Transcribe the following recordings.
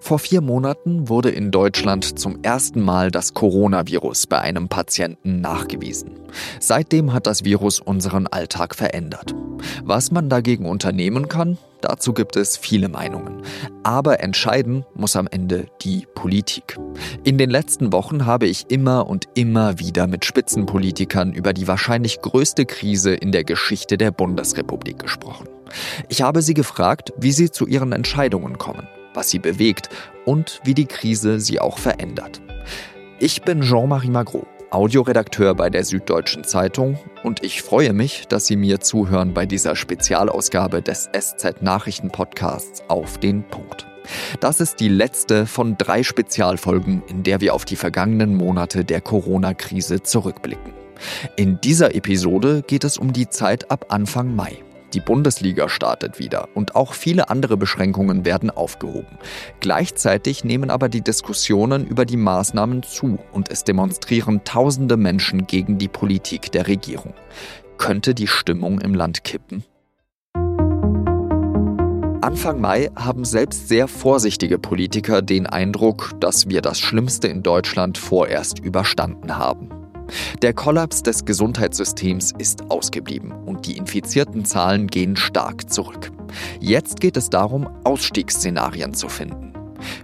Vor vier Monaten wurde in Deutschland zum ersten Mal das Coronavirus bei einem Patienten nachgewiesen. Seitdem hat das Virus unseren Alltag verändert. Was man dagegen unternehmen kann, dazu gibt es viele Meinungen. Aber entscheiden muss am Ende die Politik. In den letzten Wochen habe ich immer und immer wieder mit Spitzenpolitikern über die wahrscheinlich größte Krise in der Geschichte der Bundesrepublik gesprochen. Ich habe sie gefragt, wie sie zu ihren Entscheidungen kommen was sie bewegt und wie die Krise sie auch verändert. Ich bin Jean-Marie Magro, Audioredakteur bei der Süddeutschen Zeitung und ich freue mich, dass Sie mir zuhören bei dieser Spezialausgabe des SZ Nachrichten Podcasts auf den Punkt. Das ist die letzte von drei Spezialfolgen, in der wir auf die vergangenen Monate der Corona-Krise zurückblicken. In dieser Episode geht es um die Zeit ab Anfang Mai. Die Bundesliga startet wieder und auch viele andere Beschränkungen werden aufgehoben. Gleichzeitig nehmen aber die Diskussionen über die Maßnahmen zu und es demonstrieren tausende Menschen gegen die Politik der Regierung. Könnte die Stimmung im Land kippen? Anfang Mai haben selbst sehr vorsichtige Politiker den Eindruck, dass wir das Schlimmste in Deutschland vorerst überstanden haben. Der Kollaps des Gesundheitssystems ist ausgeblieben und die infizierten Zahlen gehen stark zurück. Jetzt geht es darum, Ausstiegsszenarien zu finden.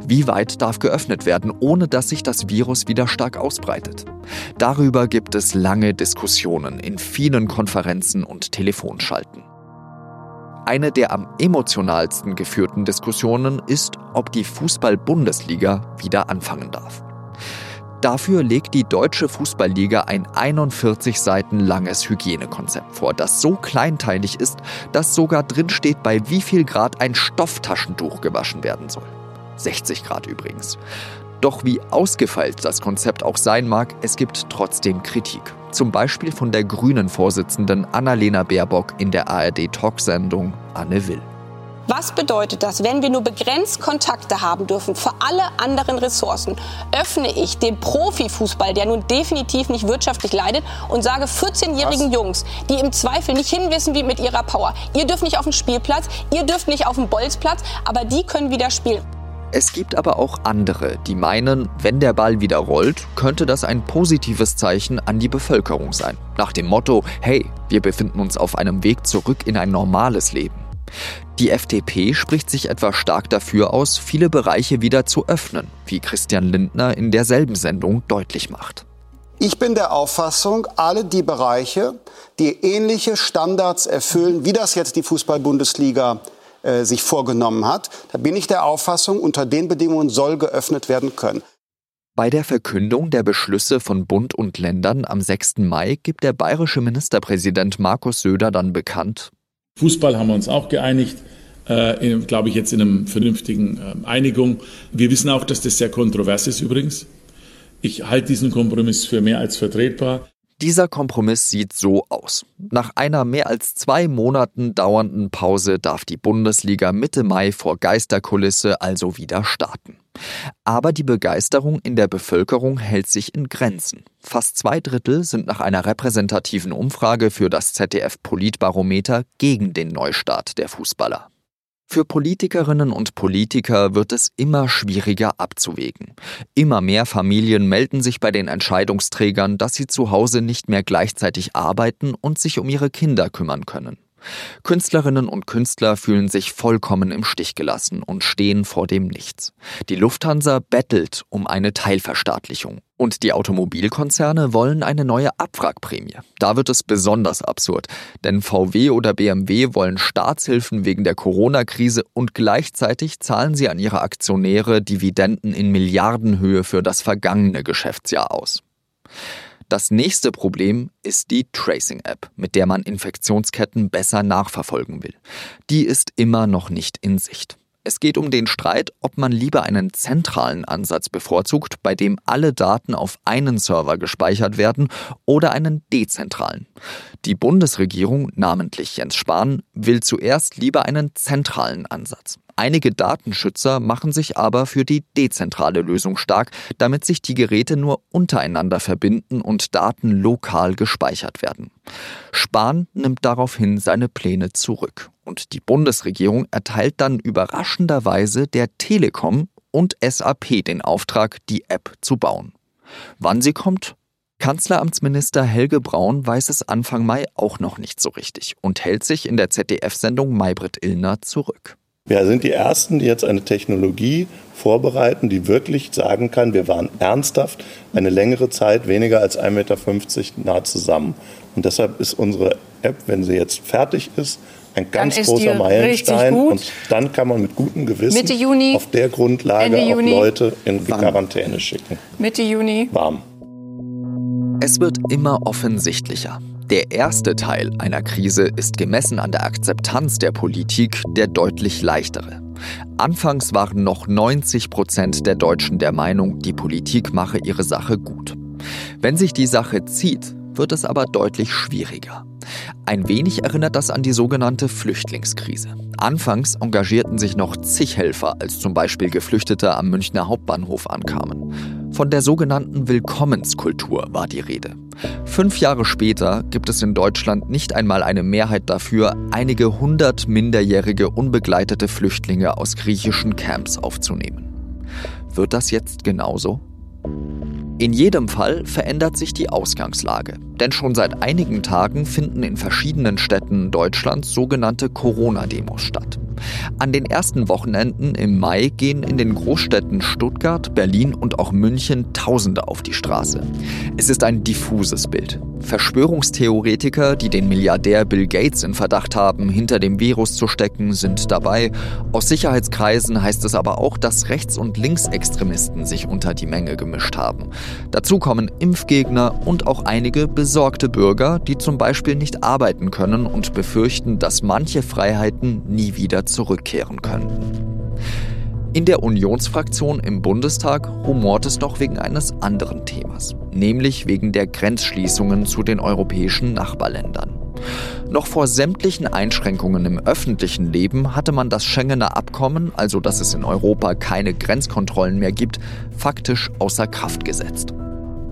Wie weit darf geöffnet werden, ohne dass sich das Virus wieder stark ausbreitet? Darüber gibt es lange Diskussionen in vielen Konferenzen und Telefonschalten. Eine der am emotionalsten geführten Diskussionen ist, ob die Fußball-Bundesliga wieder anfangen darf. Dafür legt die Deutsche Fußballliga ein 41 Seiten langes Hygienekonzept vor, das so kleinteilig ist, dass sogar drinsteht, bei wie viel Grad ein Stofftaschentuch gewaschen werden soll. 60 Grad übrigens. Doch wie ausgefeilt das Konzept auch sein mag, es gibt trotzdem Kritik. Zum Beispiel von der grünen Vorsitzenden Annalena Baerbock in der ARD-Talksendung Anne Will. Was bedeutet das, wenn wir nur begrenzt Kontakte haben dürfen für alle anderen Ressourcen? Öffne ich den Profifußball, der nun definitiv nicht wirtschaftlich leidet, und sage 14-jährigen Jungs, die im Zweifel nicht hinwissen wie mit ihrer Power, ihr dürft nicht auf den Spielplatz, ihr dürft nicht auf den Bolzplatz, aber die können wieder spielen. Es gibt aber auch andere, die meinen, wenn der Ball wieder rollt, könnte das ein positives Zeichen an die Bevölkerung sein. Nach dem Motto, hey, wir befinden uns auf einem Weg zurück in ein normales Leben. Die FDP spricht sich etwa stark dafür aus, viele Bereiche wieder zu öffnen, wie Christian Lindner in derselben Sendung deutlich macht. Ich bin der Auffassung, alle die Bereiche, die ähnliche Standards erfüllen, wie das jetzt die Fußball-Bundesliga äh, sich vorgenommen hat, da bin ich der Auffassung, unter den Bedingungen soll geöffnet werden können. Bei der Verkündung der Beschlüsse von Bund und Ländern am 6. Mai gibt der bayerische Ministerpräsident Markus Söder dann bekannt, Fußball haben wir uns auch geeinigt, äh, glaube ich, jetzt in einer vernünftigen äh, Einigung. Wir wissen auch, dass das sehr kontrovers ist übrigens. Ich halte diesen Kompromiss für mehr als vertretbar. Dieser Kompromiss sieht so aus. Nach einer mehr als zwei Monaten dauernden Pause darf die Bundesliga Mitte Mai vor Geisterkulisse also wieder starten. Aber die Begeisterung in der Bevölkerung hält sich in Grenzen. Fast zwei Drittel sind nach einer repräsentativen Umfrage für das ZDF Politbarometer gegen den Neustart der Fußballer. Für Politikerinnen und Politiker wird es immer schwieriger abzuwägen. Immer mehr Familien melden sich bei den Entscheidungsträgern, dass sie zu Hause nicht mehr gleichzeitig arbeiten und sich um ihre Kinder kümmern können. Künstlerinnen und Künstler fühlen sich vollkommen im Stich gelassen und stehen vor dem Nichts. Die Lufthansa bettelt um eine Teilverstaatlichung. Und die Automobilkonzerne wollen eine neue Abwrackprämie. Da wird es besonders absurd, denn VW oder BMW wollen Staatshilfen wegen der Corona-Krise und gleichzeitig zahlen sie an ihre Aktionäre Dividenden in Milliardenhöhe für das vergangene Geschäftsjahr aus. Das nächste Problem ist die Tracing-App, mit der man Infektionsketten besser nachverfolgen will. Die ist immer noch nicht in Sicht. Es geht um den Streit, ob man lieber einen zentralen Ansatz bevorzugt, bei dem alle Daten auf einen Server gespeichert werden, oder einen dezentralen. Die Bundesregierung, namentlich Jens Spahn, will zuerst lieber einen zentralen Ansatz. Einige Datenschützer machen sich aber für die dezentrale Lösung stark, damit sich die Geräte nur untereinander verbinden und Daten lokal gespeichert werden. Spahn nimmt daraufhin seine Pläne zurück und die Bundesregierung erteilt dann überraschenderweise der Telekom und SAP den Auftrag, die App zu bauen. Wann sie kommt? Kanzleramtsminister Helge Braun weiß es Anfang Mai auch noch nicht so richtig und hält sich in der ZDF-Sendung Maybrit Illner zurück. Wir sind die Ersten, die jetzt eine Technologie vorbereiten, die wirklich sagen kann, wir waren ernsthaft eine längere Zeit, weniger als 1,50 Meter nah zusammen. Und deshalb ist unsere App, wenn sie jetzt fertig ist, ein ganz großer Meilenstein. Und dann kann man mit gutem Gewissen Juni, auf der Grundlage auch Leute in Quarantäne schicken. Mitte Juni. Warm. Es wird immer offensichtlicher. Der erste Teil einer Krise ist gemessen an der Akzeptanz der Politik der deutlich leichtere. Anfangs waren noch 90 Prozent der Deutschen der Meinung, die Politik mache ihre Sache gut. Wenn sich die Sache zieht, wird es aber deutlich schwieriger. Ein wenig erinnert das an die sogenannte Flüchtlingskrise. Anfangs engagierten sich noch zig Helfer, als zum Beispiel Geflüchtete am Münchner Hauptbahnhof ankamen. Von der sogenannten Willkommenskultur war die Rede. Fünf Jahre später gibt es in Deutschland nicht einmal eine Mehrheit dafür, einige hundert minderjährige unbegleitete Flüchtlinge aus griechischen Camps aufzunehmen. Wird das jetzt genauso? In jedem Fall verändert sich die Ausgangslage, denn schon seit einigen Tagen finden in verschiedenen Städten Deutschlands sogenannte Corona-Demos statt. An den ersten Wochenenden im Mai gehen in den Großstädten Stuttgart, Berlin und auch München Tausende auf die Straße. Es ist ein diffuses Bild. Verschwörungstheoretiker, die den Milliardär Bill Gates in Verdacht haben, hinter dem Virus zu stecken, sind dabei. Aus Sicherheitskreisen heißt es aber auch, dass Rechts- und Linksextremisten sich unter die Menge gemischt haben. Dazu kommen Impfgegner und auch einige besorgte Bürger, die zum Beispiel nicht arbeiten können und befürchten, dass manche Freiheiten nie wieder zurückkehren könnten. In der Unionsfraktion im Bundestag humort es doch wegen eines anderen Themas, nämlich wegen der Grenzschließungen zu den europäischen Nachbarländern. Noch vor sämtlichen Einschränkungen im öffentlichen Leben hatte man das Schengener Abkommen, also dass es in Europa keine Grenzkontrollen mehr gibt, faktisch außer Kraft gesetzt.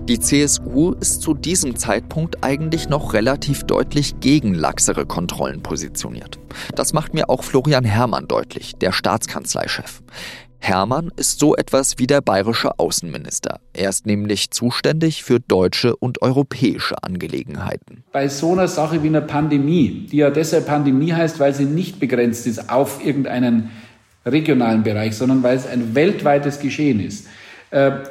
Die CSU ist zu diesem Zeitpunkt eigentlich noch relativ deutlich gegen laxere Kontrollen positioniert. Das macht mir auch Florian Herrmann deutlich, der Staatskanzleichef. Herrmann ist so etwas wie der bayerische Außenminister. Er ist nämlich zuständig für deutsche und europäische Angelegenheiten. Bei so einer Sache wie einer Pandemie, die ja deshalb Pandemie heißt, weil sie nicht begrenzt ist auf irgendeinen regionalen Bereich, sondern weil es ein weltweites Geschehen ist,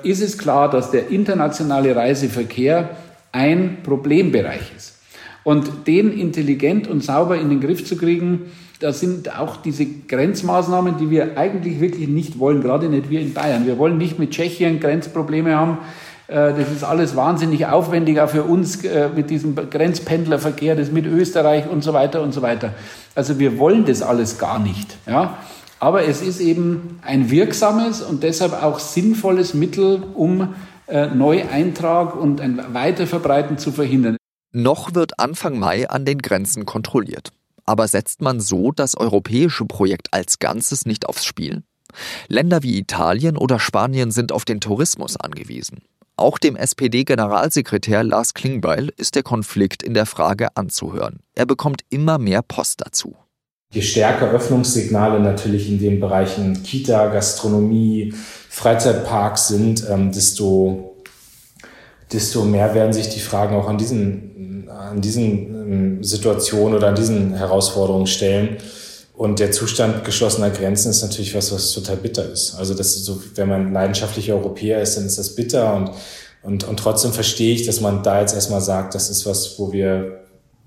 ist es klar, dass der internationale Reiseverkehr ein Problembereich ist. Und den intelligent und sauber in den Griff zu kriegen, da sind auch diese Grenzmaßnahmen, die wir eigentlich wirklich nicht wollen, gerade nicht wir in Bayern. Wir wollen nicht mit Tschechien Grenzprobleme haben. Äh, das ist alles wahnsinnig aufwendig, auch für uns äh, mit diesem Grenzpendlerverkehr, das mit Österreich und so weiter und so weiter. Also wir wollen das alles gar nicht. Ja? Aber es ist eben ein wirksames und deshalb auch sinnvolles Mittel, um äh, Neueintrag und ein Weiterverbreiten zu verhindern. Noch wird Anfang Mai an den Grenzen kontrolliert. Aber setzt man so das europäische Projekt als Ganzes nicht aufs Spiel? Länder wie Italien oder Spanien sind auf den Tourismus angewiesen. Auch dem SPD-Generalsekretär Lars Klingbeil ist der Konflikt in der Frage anzuhören. Er bekommt immer mehr Post dazu. Je stärker Öffnungssignale natürlich in den Bereichen Kita, Gastronomie, Freizeitparks sind, ähm, desto, desto mehr werden sich die Fragen auch an diesen, an diesen ähm, Situationen oder an diesen Herausforderungen stellen. Und der Zustand geschlossener Grenzen ist natürlich was, was total bitter ist. Also das ist so, wenn man leidenschaftlicher Europäer ist, dann ist das bitter und, und, und trotzdem verstehe ich, dass man da jetzt erstmal sagt, das ist was, wo wir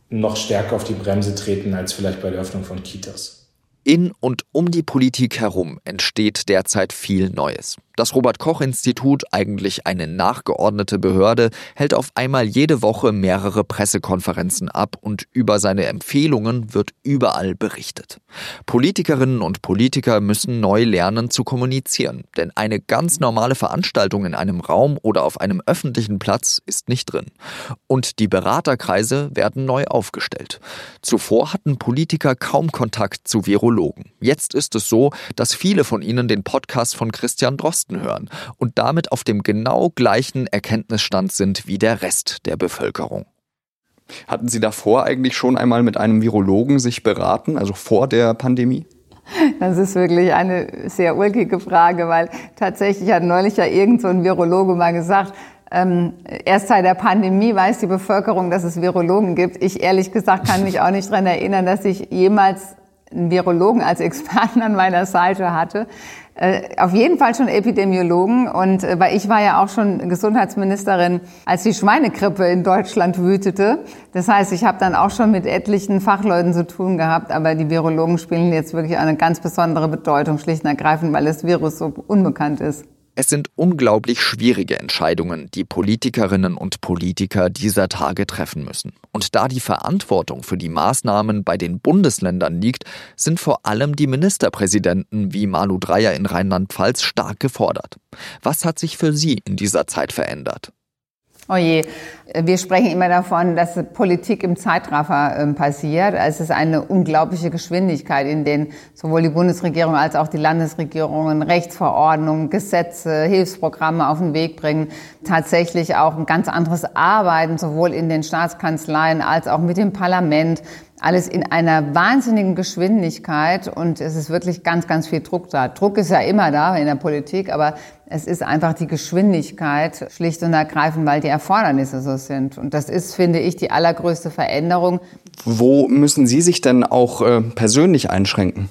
noch stärker auf die Bremse treten als vielleicht bei der Öffnung von Kitas. In und um die Politik herum entsteht derzeit viel Neues. Das Robert Koch Institut, eigentlich eine nachgeordnete Behörde, hält auf einmal jede Woche mehrere Pressekonferenzen ab und über seine Empfehlungen wird überall berichtet. Politikerinnen und Politiker müssen neu lernen zu kommunizieren, denn eine ganz normale Veranstaltung in einem Raum oder auf einem öffentlichen Platz ist nicht drin. Und die Beraterkreise werden neu aufgestellt. Zuvor hatten Politiker kaum Kontakt zu Virologen. Jetzt ist es so, dass viele von ihnen den Podcast von Christian Drosten Osten hören und damit auf dem genau gleichen Erkenntnisstand sind wie der Rest der Bevölkerung. Hatten Sie davor eigentlich schon einmal mit einem Virologen sich beraten, also vor der Pandemie? Das ist wirklich eine sehr ulkige Frage, weil tatsächlich hat neulich ja irgend so ein Virologe mal gesagt, ähm, erst seit der Pandemie weiß die Bevölkerung, dass es Virologen gibt. Ich ehrlich gesagt kann mich auch nicht daran erinnern, dass ich jemals einen Virologen als Experten an meiner Seite hatte. Äh, auf jeden Fall schon Epidemiologen und äh, weil ich war ja auch schon Gesundheitsministerin, als die Schweinegrippe in Deutschland wütete. Das heißt, ich habe dann auch schon mit etlichen Fachleuten zu tun gehabt, aber die Virologen spielen jetzt wirklich eine ganz besondere Bedeutung, schlicht und ergreifend, weil das Virus so unbekannt ist. Es sind unglaublich schwierige Entscheidungen, die Politikerinnen und Politiker dieser Tage treffen müssen. Und da die Verantwortung für die Maßnahmen bei den Bundesländern liegt, sind vor allem die Ministerpräsidenten wie Malu Dreyer in Rheinland-Pfalz stark gefordert. Was hat sich für Sie in dieser Zeit verändert? Oh je, wir sprechen immer davon, dass Politik im Zeitraffer äh, passiert. Es ist eine unglaubliche Geschwindigkeit, in denen sowohl die Bundesregierung als auch die Landesregierungen Rechtsverordnungen, Gesetze, Hilfsprogramme auf den Weg bringen. Tatsächlich auch ein ganz anderes Arbeiten, sowohl in den Staatskanzleien als auch mit dem Parlament alles in einer wahnsinnigen Geschwindigkeit und es ist wirklich ganz, ganz viel Druck da. Druck ist ja immer da in der Politik, aber es ist einfach die Geschwindigkeit schlicht und ergreifend, weil die Erfordernisse so sind. Und das ist, finde ich, die allergrößte Veränderung. Wo müssen Sie sich denn auch äh, persönlich einschränken?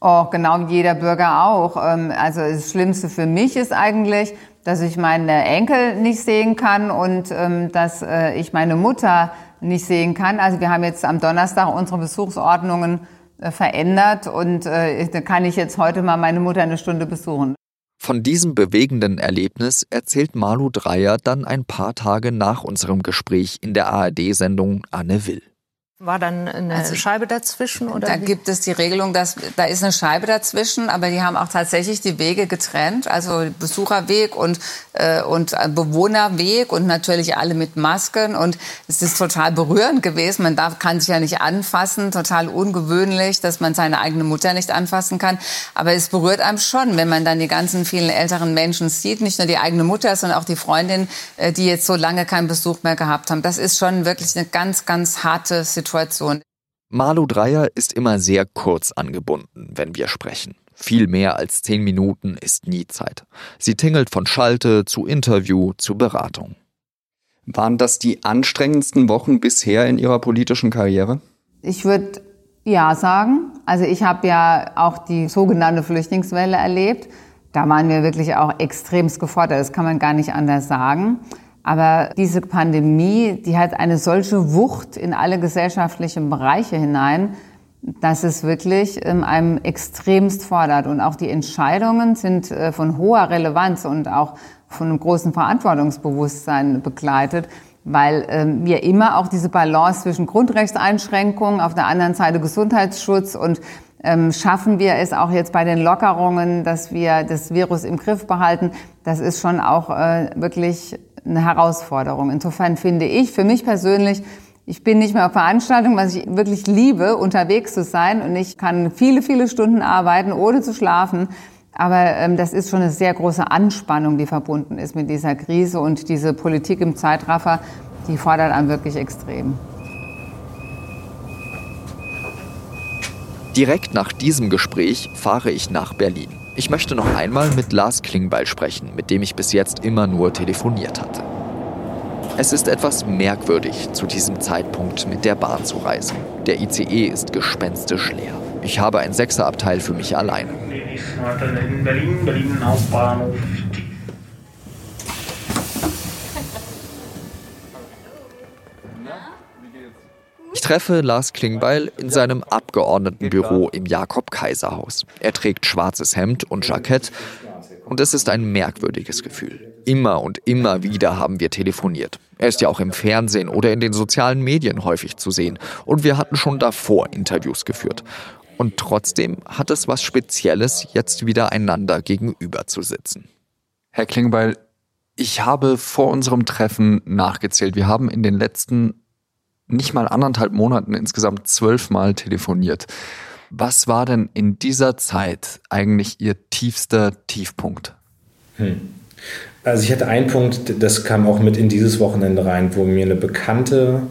Oh, genau wie jeder Bürger auch. Ähm, also das Schlimmste für mich ist eigentlich, dass ich meine Enkel nicht sehen kann und ähm, dass äh, ich meine Mutter nicht sehen kann. Also wir haben jetzt am Donnerstag unsere Besuchsordnungen äh, verändert und äh, da kann ich jetzt heute mal meine Mutter eine Stunde besuchen. Von diesem bewegenden Erlebnis erzählt Malu Dreyer dann ein paar Tage nach unserem Gespräch in der ARD-Sendung Anne Will. War dann eine also, Scheibe dazwischen? Oder da wie? gibt es die Regelung, dass da ist eine Scheibe dazwischen, aber die haben auch tatsächlich die Wege getrennt, also Besucherweg und äh, und Bewohnerweg und natürlich alle mit Masken und es ist total berührend gewesen. Man darf kann sich ja nicht anfassen, total ungewöhnlich, dass man seine eigene Mutter nicht anfassen kann, aber es berührt einem schon, wenn man dann die ganzen vielen älteren Menschen sieht, nicht nur die eigene Mutter, sondern auch die Freundin, äh, die jetzt so lange keinen Besuch mehr gehabt haben. Das ist schon wirklich eine ganz ganz harte Situation. Situation. Malu Dreyer ist immer sehr kurz angebunden, wenn wir sprechen. Viel mehr als zehn Minuten ist nie Zeit. Sie tingelt von Schalte zu Interview zu Beratung. Waren das die anstrengendsten Wochen bisher in Ihrer politischen Karriere? Ich würde ja sagen. Also ich habe ja auch die sogenannte Flüchtlingswelle erlebt. Da waren wir wirklich auch extremst gefordert. Das kann man gar nicht anders sagen. Aber diese Pandemie, die hat eine solche Wucht in alle gesellschaftlichen Bereiche hinein, dass es wirklich ähm, einem extremst fordert. Und auch die Entscheidungen sind äh, von hoher Relevanz und auch von einem großen Verantwortungsbewusstsein begleitet, weil ähm, wir immer auch diese Balance zwischen Grundrechtseinschränkungen, auf der anderen Seite Gesundheitsschutz und ähm, schaffen wir es auch jetzt bei den Lockerungen, dass wir das Virus im Griff behalten. Das ist schon auch äh, wirklich eine Herausforderung. Insofern finde ich für mich persönlich, ich bin nicht mehr auf Veranstaltungen, was ich wirklich liebe, unterwegs zu sein und ich kann viele, viele Stunden arbeiten, ohne zu schlafen. Aber ähm, das ist schon eine sehr große Anspannung, die verbunden ist mit dieser Krise und diese Politik im Zeitraffer, die fordert einen wirklich extrem. Direkt nach diesem Gespräch fahre ich nach Berlin. Ich möchte noch einmal mit Lars Klingbeil sprechen, mit dem ich bis jetzt immer nur telefoniert hatte. Es ist etwas merkwürdig, zu diesem Zeitpunkt mit der Bahn zu reisen. Der ICE ist gespenstisch leer. Ich habe ein Sechserabteil für mich alleine. In Berlin, Berlin Hauptbahnhof, Ich treffe Lars Klingbeil in seinem Abgeordnetenbüro im Jakob-Kaiser-Haus. Er trägt schwarzes Hemd und Jackett und es ist ein merkwürdiges Gefühl. Immer und immer wieder haben wir telefoniert. Er ist ja auch im Fernsehen oder in den sozialen Medien häufig zu sehen und wir hatten schon davor Interviews geführt. Und trotzdem hat es was Spezielles, jetzt wieder einander gegenüber zu sitzen. Herr Klingbeil, ich habe vor unserem Treffen nachgezählt. Wir haben in den letzten nicht mal anderthalb Monaten insgesamt zwölfmal telefoniert. Was war denn in dieser Zeit eigentlich Ihr tiefster Tiefpunkt? Hm. Also ich hatte einen Punkt, das kam auch mit in dieses Wochenende rein, wo mir eine Bekannte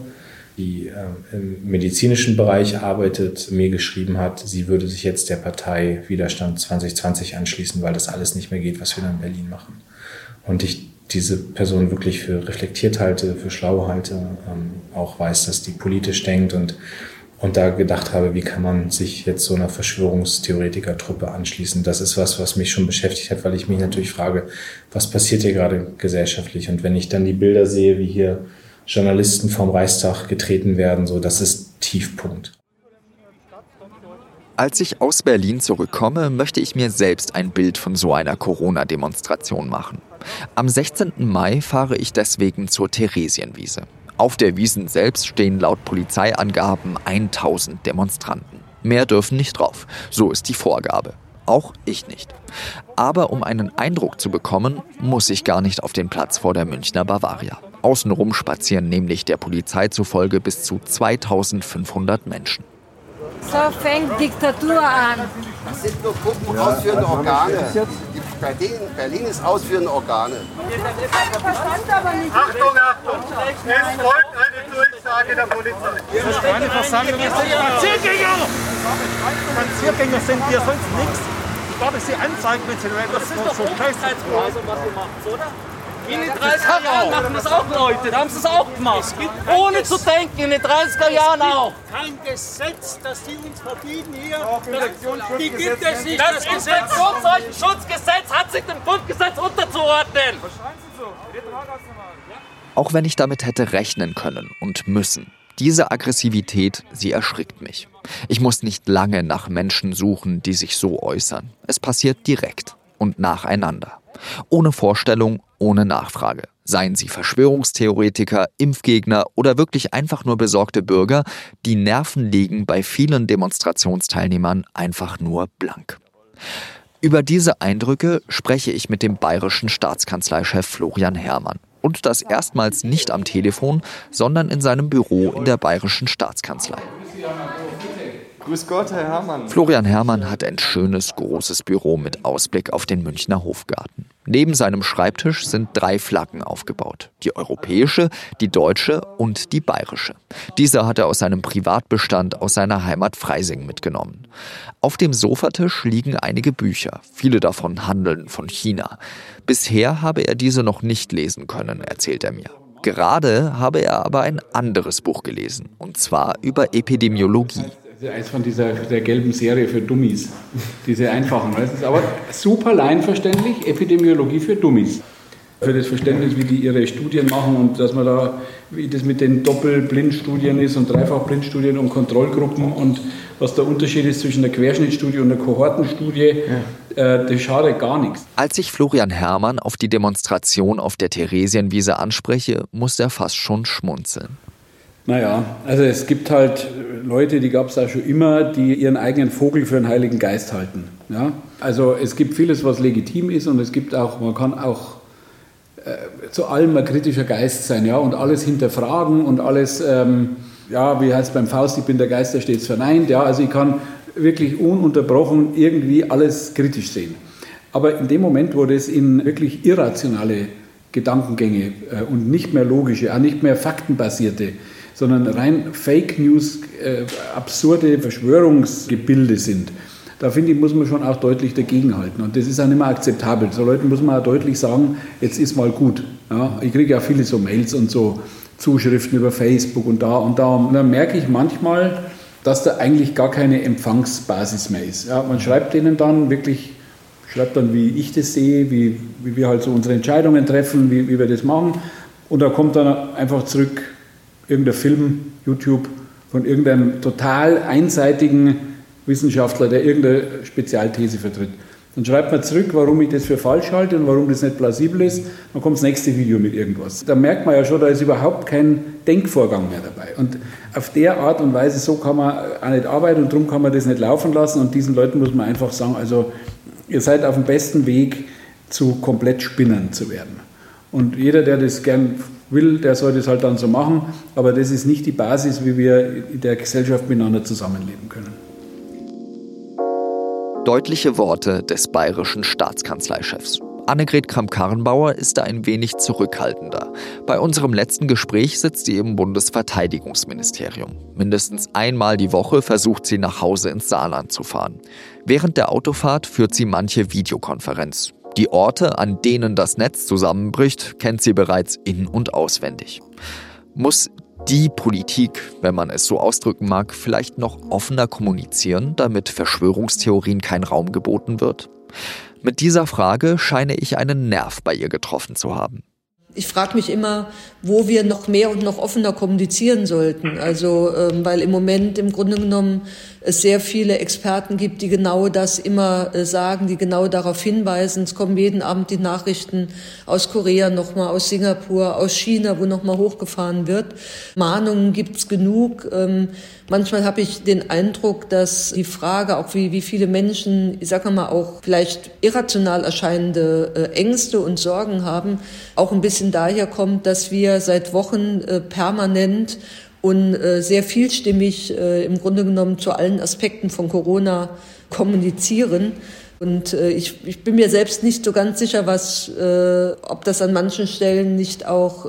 die äh, im medizinischen Bereich arbeitet, mir geschrieben hat, sie würde sich jetzt der Partei Widerstand 2020 anschließen, weil das alles nicht mehr geht, was wir da in Berlin machen. Und ich diese Person wirklich für reflektiert halte, für schlau halte, ähm, auch weiß, dass die politisch denkt und, und da gedacht habe, wie kann man sich jetzt so einer Verschwörungstheoretiker-Truppe anschließen. Das ist was, was mich schon beschäftigt hat, weil ich mich natürlich frage, was passiert hier gerade gesellschaftlich? Und wenn ich dann die Bilder sehe, wie hier Journalisten vom Reichstag getreten werden, so, das ist Tiefpunkt. Als ich aus Berlin zurückkomme, möchte ich mir selbst ein Bild von so einer Corona-Demonstration machen. Am 16. Mai fahre ich deswegen zur Theresienwiese. Auf der Wiesen selbst stehen laut Polizeiangaben 1000 Demonstranten. Mehr dürfen nicht drauf. So ist die Vorgabe. Auch ich nicht. Aber um einen Eindruck zu bekommen, muss ich gar nicht auf den Platz vor der Münchner Bavaria. Außenrum spazieren nämlich der Polizei zufolge bis zu 2500 Menschen. So fängt Diktatur an. Das sind nur Puppen ja, ausführende Organe. Bei denen, Berlin ist ausführende Organe. Achtung, Achtung! Es folgt eine Durchsage der Polizei. Das ist keine Versammlung, das sind Spaziergänger! Spaziergänger sind hier sonst nichts. Ich darf Sie anzeigen, wenn Sie das, das ist doch so Hochzeitsgehorsam, was du machst, oder? In den 30er Jahren machen das auch Leute, da haben sie es auch gemacht. Ohne zu denken, in den 30er Jahren auch. Kein Gesetz, das die uns verbieten hier. Das, die gibt es nicht. Das, das Infektionsschutzgesetz hat sich dem Grundgesetz unterzuordnen. Auch wenn ich damit hätte rechnen können und müssen. Diese Aggressivität, sie erschrickt mich. Ich muss nicht lange nach Menschen suchen, die sich so äußern. Es passiert direkt und nacheinander. Ohne Vorstellung, ohne Nachfrage. Seien sie Verschwörungstheoretiker, Impfgegner oder wirklich einfach nur besorgte Bürger, die Nerven liegen bei vielen Demonstrationsteilnehmern einfach nur blank. Über diese Eindrücke spreche ich mit dem bayerischen Staatskanzleichef Florian Herrmann. Und das erstmals nicht am Telefon, sondern in seinem Büro in der bayerischen Staatskanzlei. Grüß Gott, Herr Herrmann. Florian Herrmann hat ein schönes, großes Büro mit Ausblick auf den Münchner Hofgarten. Neben seinem Schreibtisch sind drei Flaggen aufgebaut. Die europäische, die deutsche und die bayerische. Diese hat er aus seinem Privatbestand aus seiner Heimat Freising mitgenommen. Auf dem Sofatisch liegen einige Bücher. Viele davon handeln von China. Bisher habe er diese noch nicht lesen können, erzählt er mir. Gerade habe er aber ein anderes Buch gelesen, und zwar über Epidemiologie. Das ist eins von dieser der gelben Serie für Dummies. Diese einfachen. Das ist aber super leinverständlich, Epidemiologie für Dummies. Für das Verständnis, wie die ihre Studien machen und dass man da, wie das mit den Doppelblindstudien ist und Dreifachblindstudien und Kontrollgruppen und was der Unterschied ist zwischen der Querschnittstudie und der Kohortenstudie, ja. äh, das schadet gar nichts. Als ich Florian Herrmann auf die Demonstration auf der Theresienwiese anspreche, muss er fast schon schmunzeln. Naja, also es gibt halt Leute, die gab es auch schon immer, die ihren eigenen Vogel für einen Heiligen Geist halten. Ja? Also es gibt vieles, was legitim ist und es gibt auch, man kann auch äh, zu allem ein kritischer Geist sein ja? und alles hinterfragen und alles, ähm, ja, wie heißt es beim Faust, ich bin der Geist, der stets verneint. Ja? Also ich kann wirklich ununterbrochen irgendwie alles kritisch sehen. Aber in dem Moment, wo das in wirklich irrationale Gedankengänge äh, und nicht mehr logische, auch nicht mehr faktenbasierte, sondern rein Fake News, äh, absurde Verschwörungsgebilde sind. Da finde ich, muss man schon auch deutlich dagegenhalten. Und das ist auch nicht mehr akzeptabel. So Leuten muss man auch deutlich sagen, jetzt ist mal gut. Ja, ich kriege ja viele so Mails und so Zuschriften über Facebook und da und da. Und dann merke ich manchmal, dass da eigentlich gar keine Empfangsbasis mehr ist. Ja, man schreibt denen dann wirklich, schreibt dann, wie ich das sehe, wie, wie wir halt so unsere Entscheidungen treffen, wie, wie wir das machen. Und da kommt dann einfach zurück, irgendein Film, YouTube, von irgendeinem total einseitigen Wissenschaftler, der irgendeine Spezialthese vertritt. Dann schreibt man zurück, warum ich das für falsch halte und warum das nicht plausibel ist. Dann kommt das nächste Video mit irgendwas. Da merkt man ja schon, da ist überhaupt kein Denkvorgang mehr dabei. Und auf der Art und Weise, so kann man auch nicht arbeiten und darum kann man das nicht laufen lassen. Und diesen Leuten muss man einfach sagen, also ihr seid auf dem besten Weg, zu komplett Spinnern zu werden. Und jeder, der das gern will, der soll das halt dann so machen. Aber das ist nicht die Basis, wie wir in der Gesellschaft miteinander zusammenleben können. Deutliche Worte des bayerischen Staatskanzleichefs. Annegret Kramp-Karrenbauer ist da ein wenig zurückhaltender. Bei unserem letzten Gespräch sitzt sie im Bundesverteidigungsministerium. Mindestens einmal die Woche versucht sie nach Hause ins Saarland zu fahren. Während der Autofahrt führt sie manche Videokonferenz. Die Orte, an denen das Netz zusammenbricht, kennt sie bereits in- und auswendig. Muss die Politik, wenn man es so ausdrücken mag, vielleicht noch offener kommunizieren, damit Verschwörungstheorien kein Raum geboten wird? Mit dieser Frage scheine ich einen Nerv bei ihr getroffen zu haben. Ich frage mich immer, wo wir noch mehr und noch offener kommunizieren sollten. Also, ähm, weil im Moment im Grunde genommen es sehr viele Experten gibt, die genau das immer äh, sagen, die genau darauf hinweisen. Es kommen jeden Abend die Nachrichten aus Korea nochmal, aus Singapur, aus China, wo nochmal hochgefahren wird. Mahnungen gibt's genug. Ähm, manchmal habe ich den Eindruck, dass die Frage, auch wie, wie viele Menschen, ich sage mal, auch vielleicht irrational erscheinende äh, Ängste und Sorgen haben, auch ein bisschen daher kommt, dass wir seit Wochen äh, permanent und äh, sehr vielstimmig äh, im Grunde genommen zu allen Aspekten von Corona kommunizieren. Und äh, ich, ich bin mir selbst nicht so ganz sicher, was, ob das an manchen Stellen nicht auch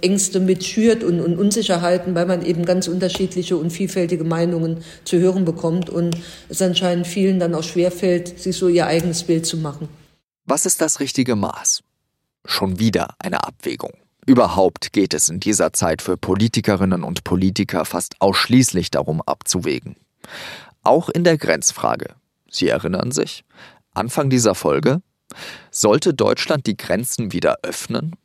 Ängste mit schürt und, und Unsicherheiten, weil man eben ganz unterschiedliche und vielfältige Meinungen zu hören bekommt und es anscheinend vielen dann auch schwerfällt, sich so ihr eigenes Bild zu machen. Was ist das richtige Maß? Schon wieder eine Abwägung. Überhaupt geht es in dieser Zeit für Politikerinnen und Politiker fast ausschließlich darum abzuwägen. Auch in der Grenzfrage. Sie erinnern sich? Anfang dieser Folge? Sollte Deutschland die Grenzen wieder öffnen?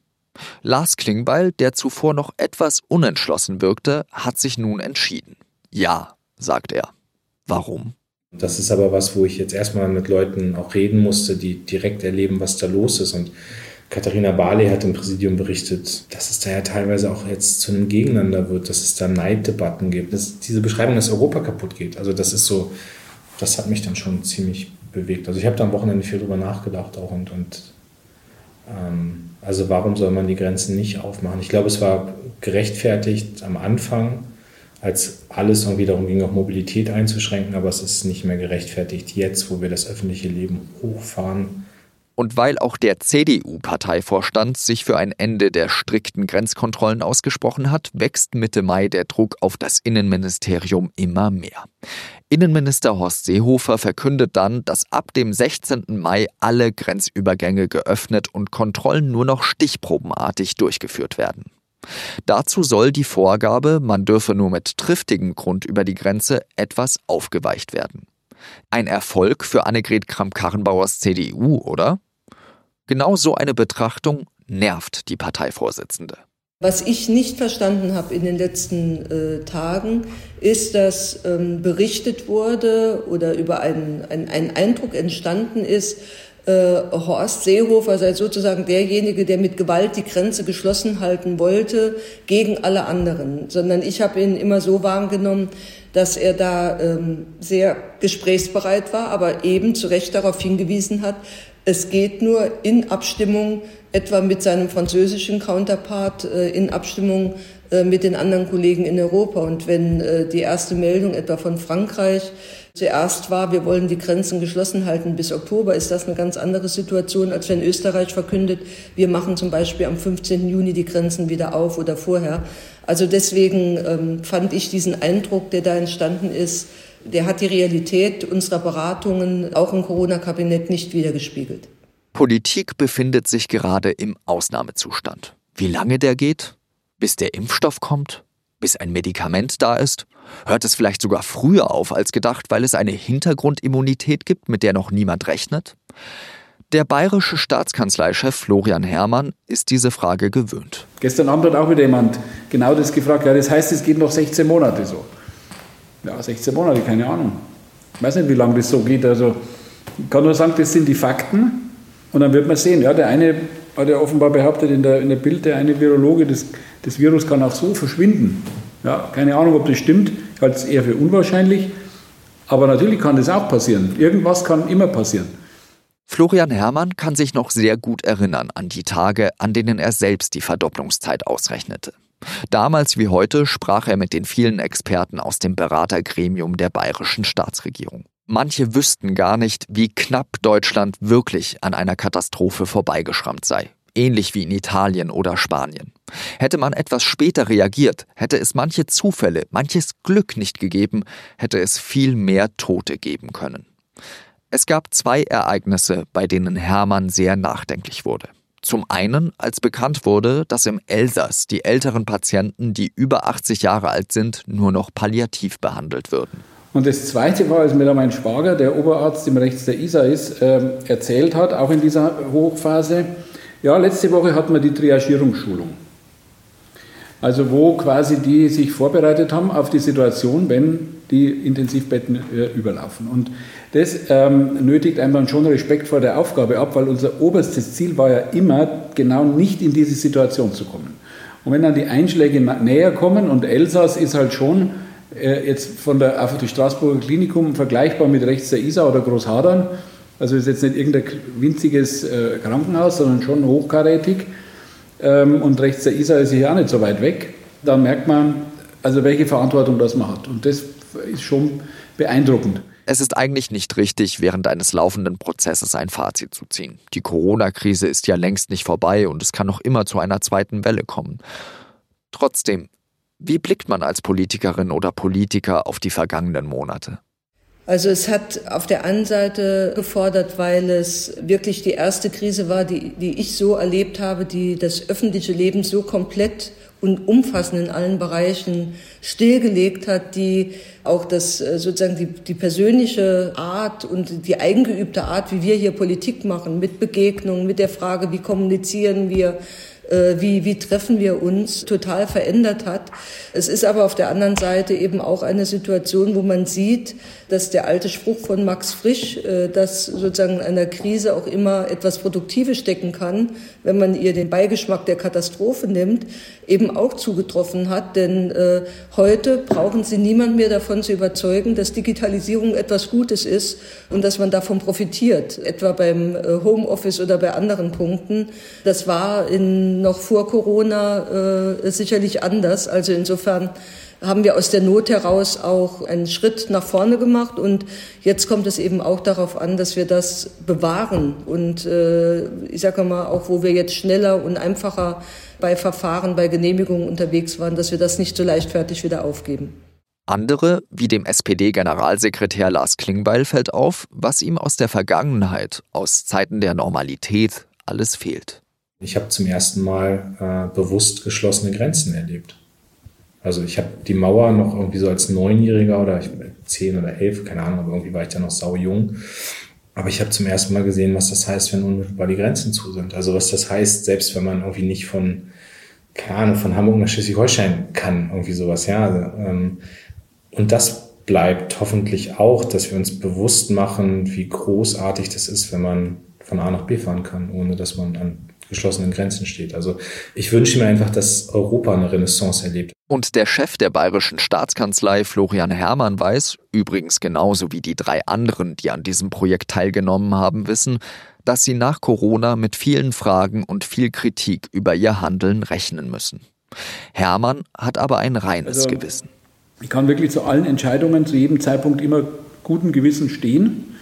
Lars Klingbeil, der zuvor noch etwas unentschlossen wirkte, hat sich nun entschieden. Ja, sagt er. Warum? Das ist aber was, wo ich jetzt erstmal mit Leuten auch reden musste, die direkt erleben, was da los ist. Und Katharina Barley hat im Präsidium berichtet, dass es da ja teilweise auch jetzt zu einem Gegeneinander wird, dass es da Neiddebatten gibt, dass diese Beschreibung, dass Europa kaputt geht. Also das ist so, das hat mich dann schon ziemlich bewegt. Also ich habe da am Wochenende viel drüber nachgedacht auch und, und ähm, also warum soll man die Grenzen nicht aufmachen? Ich glaube, es war gerechtfertigt am Anfang, als alles irgendwie darum ging, auch Mobilität einzuschränken, aber es ist nicht mehr gerechtfertigt jetzt, wo wir das öffentliche Leben hochfahren und weil auch der CDU-Parteivorstand sich für ein Ende der strikten Grenzkontrollen ausgesprochen hat, wächst Mitte Mai der Druck auf das Innenministerium immer mehr. Innenminister Horst Seehofer verkündet dann, dass ab dem 16. Mai alle Grenzübergänge geöffnet und Kontrollen nur noch stichprobenartig durchgeführt werden. Dazu soll die Vorgabe, man dürfe nur mit triftigem Grund über die Grenze, etwas aufgeweicht werden. Ein Erfolg für Annegret Kramp-Karrenbauers CDU, oder? Genau so eine Betrachtung nervt die Parteivorsitzende. Was ich nicht verstanden habe in den letzten äh, Tagen, ist, dass ähm, berichtet wurde oder über einen, einen, einen Eindruck entstanden ist, äh, Horst Seehofer sei sozusagen derjenige, der mit Gewalt die Grenze geschlossen halten wollte gegen alle anderen, sondern ich habe ihn immer so wahrgenommen, dass er da ähm, sehr gesprächsbereit war, aber eben zu Recht darauf hingewiesen hat, es geht nur in Abstimmung etwa mit seinem französischen Counterpart, äh, in Abstimmung äh, mit den anderen Kollegen in Europa. Und wenn äh, die erste Meldung etwa von Frankreich zuerst war, wir wollen die Grenzen geschlossen halten bis Oktober, ist das eine ganz andere Situation, als wenn Österreich verkündet, wir machen zum Beispiel am 15. Juni die Grenzen wieder auf oder vorher. Also deswegen ähm, fand ich diesen Eindruck, der da entstanden ist, der hat die Realität unserer Beratungen auch im Corona-Kabinett nicht wiedergespiegelt. Politik befindet sich gerade im Ausnahmezustand. Wie lange der geht? Bis der Impfstoff kommt? Bis ein Medikament da ist? Hört es vielleicht sogar früher auf als gedacht, weil es eine Hintergrundimmunität gibt, mit der noch niemand rechnet? Der bayerische Staatskanzleichef Florian Herrmann ist diese Frage gewöhnt. Gestern Abend hat auch wieder jemand genau das gefragt. Ja, das heißt, es geht noch 16 Monate so. Ja, 16 Monate, keine Ahnung. Ich weiß nicht, wie lange das so geht. Also, ich kann nur sagen, das sind die Fakten. Und dann wird man sehen. Ja, der eine hat ja offenbar behauptet in der, in der Bild, der eine Virologe, das, das Virus kann auch so verschwinden. Ja, keine Ahnung, ob das stimmt. Ich halte es eher für unwahrscheinlich. Aber natürlich kann das auch passieren. Irgendwas kann immer passieren. Florian Herrmann kann sich noch sehr gut erinnern an die Tage, an denen er selbst die Verdopplungszeit ausrechnete. Damals wie heute sprach er mit den vielen Experten aus dem Beratergremium der bayerischen Staatsregierung. Manche wüssten gar nicht, wie knapp Deutschland wirklich an einer Katastrophe vorbeigeschrammt sei, ähnlich wie in Italien oder Spanien. Hätte man etwas später reagiert, hätte es manche Zufälle, manches Glück nicht gegeben, hätte es viel mehr Tote geben können. Es gab zwei Ereignisse, bei denen Hermann sehr nachdenklich wurde. Zum einen, als bekannt wurde, dass im Elsass die älteren Patienten, die über 80 Jahre alt sind, nur noch palliativ behandelt würden. Und das Zweite war, als mir da mein Schwager, der Oberarzt im Rechts der ISA ist, äh, erzählt hat, auch in dieser Hochphase, ja, letzte Woche hatten wir die Triagierungsschulung. Also wo quasi die sich vorbereitet haben auf die Situation, wenn die Intensivbetten äh, überlaufen. Und das ähm, nötigt einem dann schon Respekt vor der Aufgabe ab, weil unser oberstes Ziel war ja immer, genau nicht in diese Situation zu kommen. Und wenn dann die Einschläge näher kommen, und Elsass ist halt schon jetzt von der, auf die Straßburger Klinikum vergleichbar mit rechts der Isar oder Großhadern. Also ist jetzt nicht irgendein winziges äh, Krankenhaus, sondern schon hochkarätig. Ähm, und rechts der Isar ist hier auch nicht so weit weg. Da merkt man, also welche Verantwortung das man hat. Und das ist schon beeindruckend. Es ist eigentlich nicht richtig, während eines laufenden Prozesses ein Fazit zu ziehen. Die Corona-Krise ist ja längst nicht vorbei und es kann noch immer zu einer zweiten Welle kommen. Trotzdem, wie blickt man als Politikerin oder Politiker auf die vergangenen Monate? Also es hat auf der einen Seite gefordert, weil es wirklich die erste Krise war, die, die ich so erlebt habe, die das öffentliche Leben so komplett und umfassend in allen Bereichen stillgelegt hat, die auch das äh, sozusagen die, die persönliche Art und die eingeübte Art, wie wir hier Politik machen, mit Begegnungen, mit der Frage, wie kommunizieren wir, wie, wie treffen wir uns, total verändert hat. Es ist aber auf der anderen Seite eben auch eine Situation, wo man sieht, dass der alte Spruch von Max Frisch, äh, dass sozusagen in einer Krise auch immer etwas Produktives stecken kann, wenn man ihr den Beigeschmack der Katastrophe nimmt, eben auch zugetroffen hat. Denn äh, heute brauchen Sie niemand mehr davon zu überzeugen, dass Digitalisierung etwas Gutes ist und dass man davon profitiert, etwa beim äh, Homeoffice oder bei anderen Punkten. Das war in, noch vor Corona äh, sicherlich anders. Also insofern haben wir aus der Not heraus auch einen Schritt nach vorne gemacht und jetzt kommt es eben auch darauf an, dass wir das bewahren und äh, ich sage mal auch, wo wir jetzt schneller und einfacher bei Verfahren, bei Genehmigungen unterwegs waren, dass wir das nicht so leichtfertig wieder aufgeben. Andere, wie dem SPD-Generalsekretär Lars Klingbeil, fällt auf, was ihm aus der Vergangenheit, aus Zeiten der Normalität, alles fehlt. Ich habe zum ersten Mal äh, bewusst geschlossene Grenzen erlebt. Also ich habe die Mauer noch irgendwie so als Neunjähriger oder zehn oder elf, keine Ahnung, aber irgendwie war ich da noch sau jung. Aber ich habe zum ersten Mal gesehen, was das heißt, wenn unmittelbar die Grenzen zu sind. Also was das heißt, selbst wenn man irgendwie nicht von, keine Ahnung, von Hamburg nach Schleswig-Holstein kann, irgendwie sowas, ja. Also, ähm, und das bleibt hoffentlich auch, dass wir uns bewusst machen, wie großartig das ist, wenn man von A nach B fahren kann, ohne dass man an geschlossenen Grenzen steht. Also ich wünsche mir einfach, dass Europa eine Renaissance erlebt. Und der Chef der bayerischen Staatskanzlei, Florian Herrmann, weiß, übrigens genauso wie die drei anderen, die an diesem Projekt teilgenommen haben, wissen, dass sie nach Corona mit vielen Fragen und viel Kritik über ihr Handeln rechnen müssen. Herrmann hat aber ein reines also, Gewissen. Ich kann wirklich zu allen Entscheidungen zu jedem Zeitpunkt immer guten Gewissen stehen,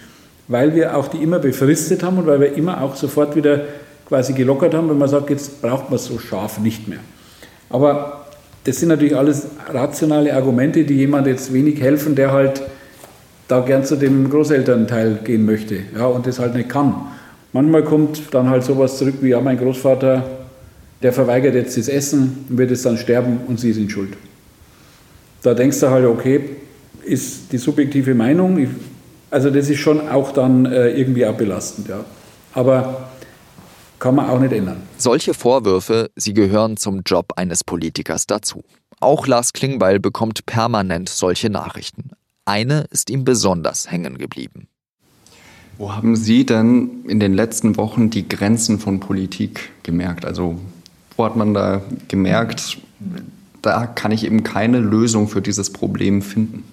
weil wir auch die immer befristet haben und weil wir immer auch sofort wieder quasi gelockert haben, wenn man sagt, jetzt braucht man es so scharf nicht mehr. Aber das sind natürlich alles rationale Argumente, die jemand jetzt wenig helfen, der halt da gern zu dem Großelternteil gehen möchte ja, und das halt nicht kann. Manchmal kommt dann halt sowas zurück wie, ja, mein Großvater, der verweigert jetzt das Essen und wird es dann sterben und Sie sind schuld. Da denkst du halt, okay, ist die subjektive Meinung, also das ist schon auch dann äh, irgendwie auch belastend. Ja. Aber kann man auch nicht ändern. Solche Vorwürfe, sie gehören zum Job eines Politikers dazu. Auch Lars Klingbeil bekommt permanent solche Nachrichten. Eine ist ihm besonders hängen geblieben. Wo haben Sie denn in den letzten Wochen die Grenzen von Politik gemerkt? Also wo hat man da gemerkt, da kann ich eben keine Lösung für dieses Problem finden?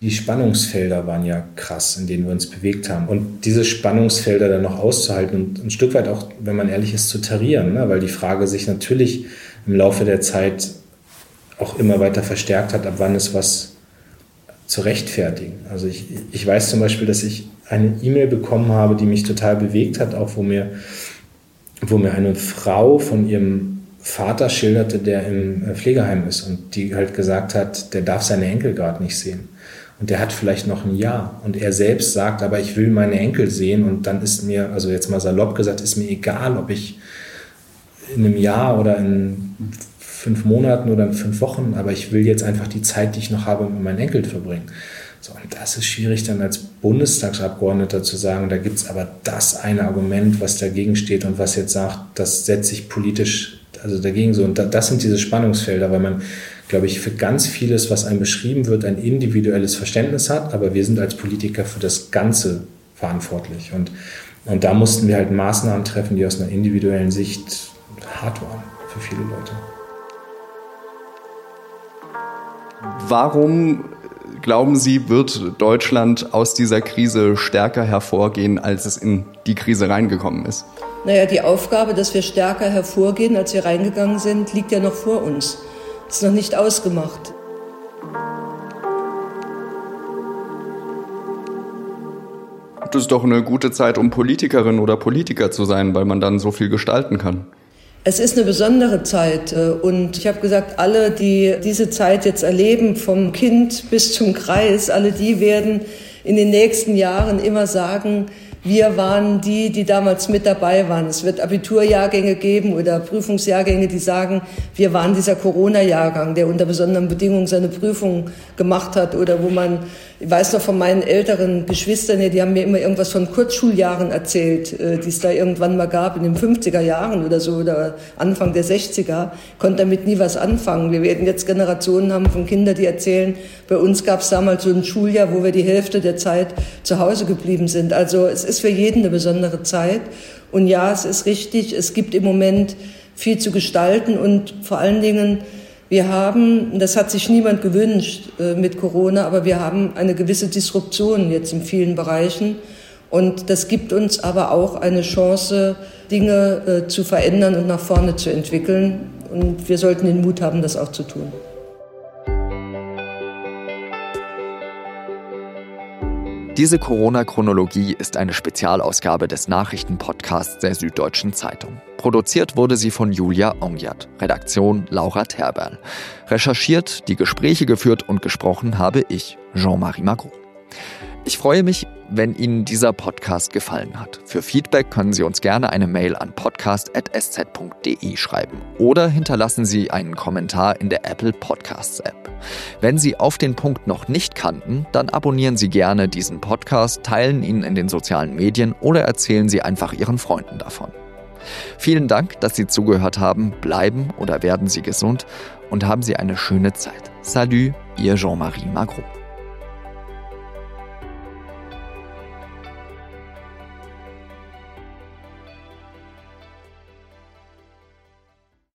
Die Spannungsfelder waren ja krass, in denen wir uns bewegt haben. Und diese Spannungsfelder dann noch auszuhalten und ein Stück weit auch, wenn man ehrlich ist, zu tarieren, ne? weil die Frage sich natürlich im Laufe der Zeit auch immer weiter verstärkt hat, ab wann ist was zu rechtfertigen. Also ich, ich weiß zum Beispiel, dass ich eine E-Mail bekommen habe, die mich total bewegt hat, auch wo mir, wo mir eine Frau von ihrem Vater schilderte, der im Pflegeheim ist und die halt gesagt hat, der darf seine Enkel gerade nicht sehen. Und der hat vielleicht noch ein Jahr. Und er selbst sagt, aber ich will meine Enkel sehen. Und dann ist mir, also jetzt mal salopp gesagt, ist mir egal, ob ich in einem Jahr oder in fünf Monaten oder in fünf Wochen, aber ich will jetzt einfach die Zeit, die ich noch habe, mit meinen Enkeln verbringen. So, und das ist schwierig dann als Bundestagsabgeordneter zu sagen, da gibt es aber das eine Argument, was dagegen steht und was jetzt sagt, das setze ich politisch also dagegen so. Und das sind diese Spannungsfelder, weil man, glaube ich, für ganz vieles, was einem beschrieben wird, ein individuelles Verständnis hat, aber wir sind als Politiker für das Ganze verantwortlich. Und, und da mussten wir halt Maßnahmen treffen, die aus einer individuellen Sicht hart waren für viele Leute. Warum glauben Sie, wird Deutschland aus dieser Krise stärker hervorgehen, als es in die Krise reingekommen ist? Naja, die Aufgabe, dass wir stärker hervorgehen, als wir reingegangen sind, liegt ja noch vor uns. Ist noch nicht ausgemacht. Das ist doch eine gute Zeit, um Politikerin oder Politiker zu sein, weil man dann so viel gestalten kann. Es ist eine besondere Zeit äh, und ich habe gesagt, alle, die diese Zeit jetzt erleben, vom Kind bis zum Kreis, alle die werden in den nächsten Jahren immer sagen, wir waren die, die damals mit dabei waren. Es wird Abiturjahrgänge geben oder Prüfungsjahrgänge, die sagen, wir waren dieser Corona-Jahrgang, der unter besonderen Bedingungen seine Prüfung gemacht hat oder wo man ich weiß noch von meinen älteren Geschwistern, die haben mir immer irgendwas von Kurzschuljahren erzählt, äh, die es da irgendwann mal gab, in den 50er Jahren oder so, oder Anfang der 60er. Konnte damit nie was anfangen. Wir werden jetzt Generationen haben von Kindern, die erzählen, bei uns gab es damals so ein Schuljahr, wo wir die Hälfte der Zeit zu Hause geblieben sind. Also es ist für jeden eine besondere Zeit. Und ja, es ist richtig, es gibt im Moment viel zu gestalten und vor allen Dingen, wir haben, das hat sich niemand gewünscht äh, mit Corona, aber wir haben eine gewisse Disruption jetzt in vielen Bereichen. Und das gibt uns aber auch eine Chance, Dinge äh, zu verändern und nach vorne zu entwickeln. Und wir sollten den Mut haben, das auch zu tun. Diese Corona-Chronologie ist eine Spezialausgabe des Nachrichtenpodcasts der Süddeutschen Zeitung. Produziert wurde sie von Julia Ongjat, Redaktion Laura Terberl. Recherchiert, die Gespräche geführt und gesprochen habe ich, Jean-Marie Magro. Ich freue mich, wenn Ihnen dieser Podcast gefallen hat. Für Feedback können Sie uns gerne eine Mail an podcast.sz.de schreiben oder hinterlassen Sie einen Kommentar in der Apple Podcasts App. Wenn Sie auf den Punkt noch nicht kannten, dann abonnieren Sie gerne diesen Podcast, teilen ihn in den sozialen Medien oder erzählen Sie einfach Ihren Freunden davon. Vielen Dank, dass Sie zugehört haben. Bleiben oder werden Sie gesund und haben Sie eine schöne Zeit. Salut, Ihr Jean-Marie Magro.